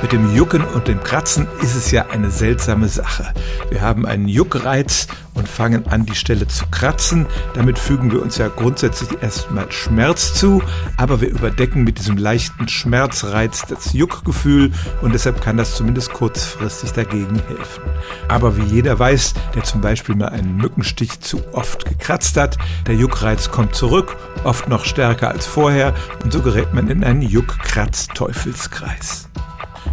Mit dem Jucken und dem Kratzen ist es ja eine seltsame Sache. Wir haben einen Juckreiz und fangen an, die Stelle zu kratzen. Damit fügen wir uns ja grundsätzlich erstmal Schmerz zu, aber wir überdecken mit diesem leichten Schmerzreiz das Juckgefühl und deshalb kann das zumindest kurzfristig dagegen helfen. Aber wie jeder weiß, der zum Beispiel mal einen Mückenstich zu oft gekratzt hat, der Juckreiz kommt zurück, oft noch stärker als vorher und so gerät man in einen Juck-Kratz-Teufelskreis.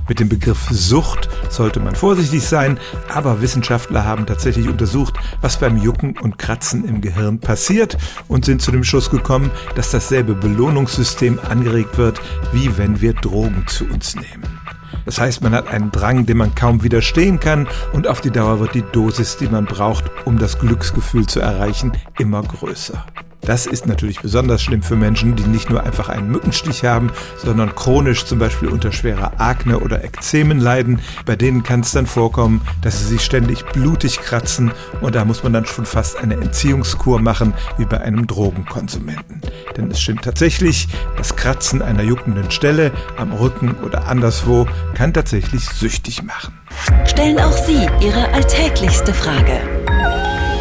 Mit dem Begriff Sucht sollte man vorsichtig sein, aber Wissenschaftler haben tatsächlich untersucht, was beim Jucken und Kratzen im Gehirn passiert und sind zu dem Schluss gekommen, dass dasselbe Belohnungssystem angeregt wird, wie wenn wir Drogen zu uns nehmen. Das heißt, man hat einen Drang, dem man kaum widerstehen kann und auf die Dauer wird die Dosis, die man braucht, um das Glücksgefühl zu erreichen, immer größer. Das ist natürlich besonders schlimm für Menschen, die nicht nur einfach einen Mückenstich haben, sondern chronisch zum Beispiel unter schwerer Akne oder Ekzemen leiden. Bei denen kann es dann vorkommen, dass sie sich ständig blutig kratzen und da muss man dann schon fast eine Entziehungskur machen, wie bei einem Drogenkonsumenten. Denn es stimmt tatsächlich, das Kratzen einer juckenden Stelle am Rücken oder anderswo kann tatsächlich süchtig machen. Stellen auch Sie Ihre alltäglichste Frage